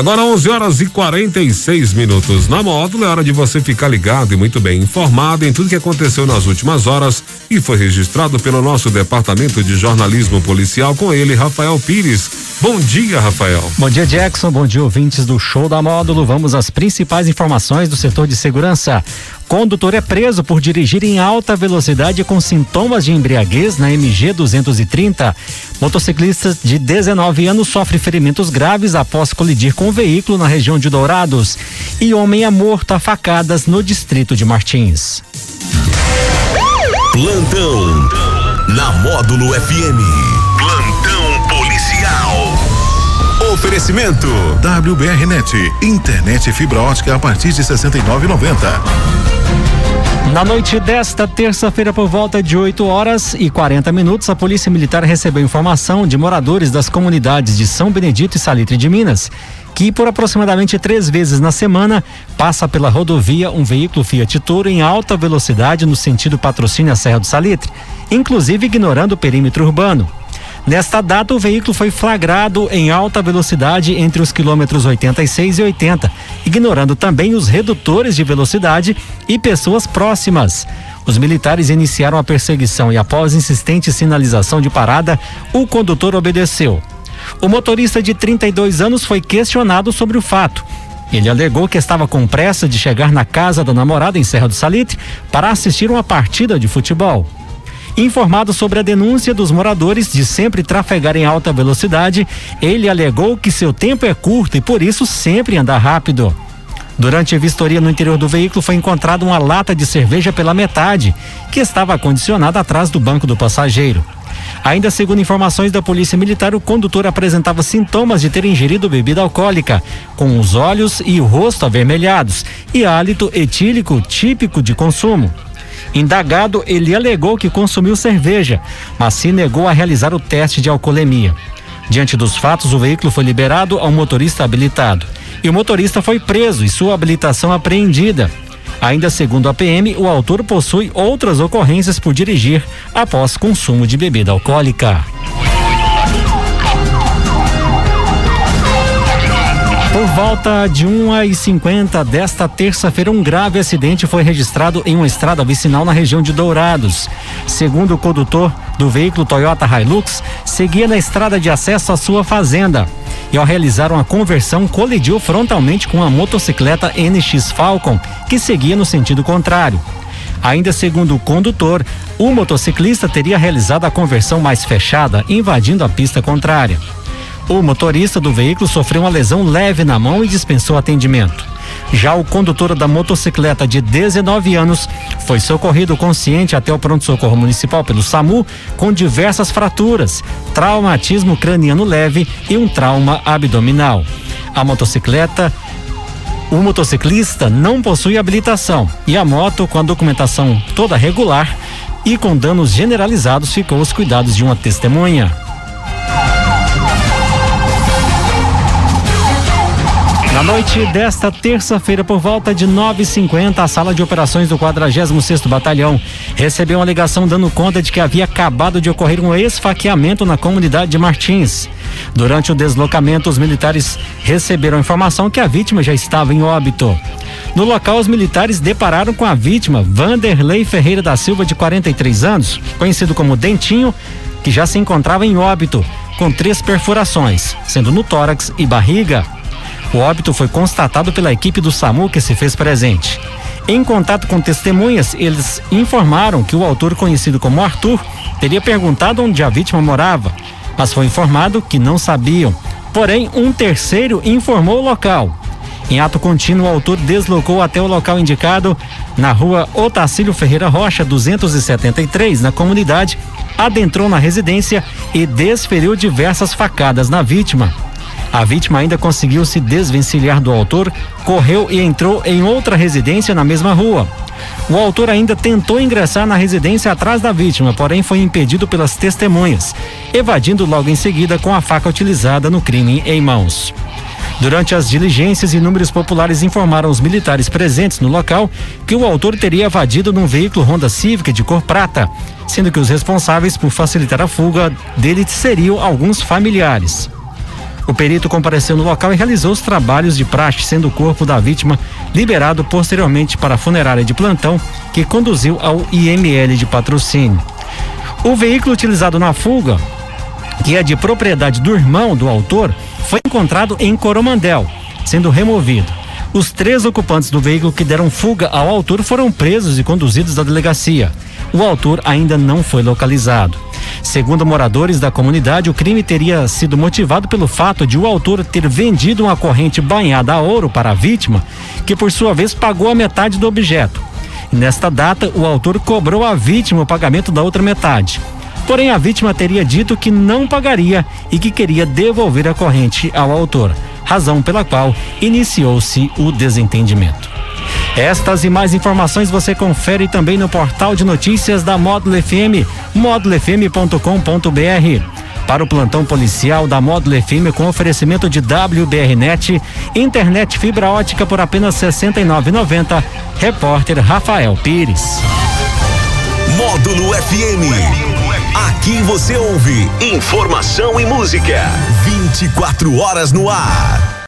Agora 11 horas e 46 minutos. Na módulo é hora de você ficar ligado e muito bem informado em tudo que aconteceu nas últimas horas e foi registrado pelo nosso departamento de jornalismo policial com ele, Rafael Pires. Bom dia, Rafael. Bom dia, Jackson. Bom dia, ouvintes do Show da Módulo. Vamos às principais informações do setor de segurança. Condutor é preso por dirigir em alta velocidade com sintomas de embriaguez na MG 230. Motociclista de 19 anos sofre ferimentos graves após colidir com o veículo na região de Dourados. E homem é morto a facadas no distrito de Martins. Plantão na Módulo FM. Oferecimento WBRnet, internet fibra ótica a partir de 69,90. Na noite desta terça-feira, por volta de 8 horas e 40 minutos, a Polícia Militar recebeu informação de moradores das comunidades de São Benedito e Salitre de Minas que por aproximadamente três vezes na semana passa pela rodovia um veículo Fiat Toro em alta velocidade no sentido patrocínio à Serra do Salitre, inclusive ignorando o perímetro urbano. Nesta data, o veículo foi flagrado em alta velocidade entre os quilômetros 86 e 80, ignorando também os redutores de velocidade e pessoas próximas. Os militares iniciaram a perseguição e, após insistente sinalização de parada, o condutor obedeceu. O motorista de 32 anos foi questionado sobre o fato. Ele alegou que estava com pressa de chegar na casa da namorada em Serra do Salitre para assistir uma partida de futebol. Informado sobre a denúncia dos moradores de sempre trafegar em alta velocidade, ele alegou que seu tempo é curto e por isso sempre anda rápido. Durante a vistoria no interior do veículo foi encontrada uma lata de cerveja pela metade, que estava acondicionada atrás do banco do passageiro. Ainda segundo informações da Polícia Militar, o condutor apresentava sintomas de ter ingerido bebida alcoólica, com os olhos e o rosto avermelhados e hálito etílico típico de consumo. Indagado, ele alegou que consumiu cerveja, mas se negou a realizar o teste de alcoolemia. Diante dos fatos, o veículo foi liberado ao motorista habilitado. E o motorista foi preso e sua habilitação apreendida. Ainda segundo a PM, o autor possui outras ocorrências por dirigir após consumo de bebida alcoólica. Por volta de 1h50 desta terça-feira, um grave acidente foi registrado em uma estrada vicinal na região de Dourados. Segundo o condutor do veículo Toyota Hilux, seguia na estrada de acesso à sua fazenda. E ao realizar uma conversão, colidiu frontalmente com a motocicleta NX Falcon, que seguia no sentido contrário. Ainda segundo o condutor, o motociclista teria realizado a conversão mais fechada, invadindo a pista contrária. O motorista do veículo sofreu uma lesão leve na mão e dispensou atendimento. Já o condutor da motocicleta de 19 anos foi socorrido consciente até o pronto-socorro municipal pelo SAMU com diversas fraturas, traumatismo craniano leve e um trauma abdominal. A motocicleta o motociclista não possui habilitação e a moto, com a documentação toda regular e com danos generalizados, ficou aos cuidados de uma testemunha. Na noite desta terça-feira, por volta de 9h50, a sala de operações do 46 Batalhão recebeu uma ligação dando conta de que havia acabado de ocorrer um esfaqueamento na comunidade de Martins. Durante o deslocamento, os militares receberam a informação que a vítima já estava em óbito. No local, os militares depararam com a vítima, Vanderlei Ferreira da Silva, de 43 anos, conhecido como Dentinho, que já se encontrava em óbito, com três perfurações, sendo no tórax e barriga. O óbito foi constatado pela equipe do SAMU que se fez presente. Em contato com testemunhas, eles informaram que o autor, conhecido como Arthur, teria perguntado onde a vítima morava, mas foi informado que não sabiam. Porém, um terceiro informou o local. Em ato contínuo, o autor deslocou até o local indicado na rua Otacílio Ferreira Rocha, 273, na comunidade, adentrou na residência e desferiu diversas facadas na vítima. A vítima ainda conseguiu se desvencilhar do autor, correu e entrou em outra residência na mesma rua. O autor ainda tentou ingressar na residência atrás da vítima, porém foi impedido pelas testemunhas, evadindo logo em seguida com a faca utilizada no crime em mãos. Durante as diligências, inúmeros populares informaram os militares presentes no local que o autor teria evadido num veículo Honda Civic de cor prata, sendo que os responsáveis por facilitar a fuga dele seriam alguns familiares. O perito compareceu no local e realizou os trabalhos de praxe, sendo o corpo da vítima liberado posteriormente para a funerária de plantão, que conduziu ao IML de patrocínio. O veículo utilizado na fuga, que é de propriedade do irmão do autor, foi encontrado em Coromandel, sendo removido. Os três ocupantes do veículo que deram fuga ao autor foram presos e conduzidos à delegacia. O autor ainda não foi localizado. Segundo moradores da comunidade, o crime teria sido motivado pelo fato de o autor ter vendido uma corrente banhada a ouro para a vítima, que por sua vez pagou a metade do objeto. Nesta data, o autor cobrou à vítima o pagamento da outra metade. Porém, a vítima teria dito que não pagaria e que queria devolver a corrente ao autor razão pela qual iniciou-se o desentendimento. Estas e mais informações você confere também no portal de notícias da Módulo FM, módulofm.com.br. Para o plantão policial da Módulo FM com oferecimento de WBRnet, internet fibra ótica por apenas R$ 69,90. Repórter Rafael Pires. Módulo FM. Aqui você ouve informação e música. 24 horas no ar.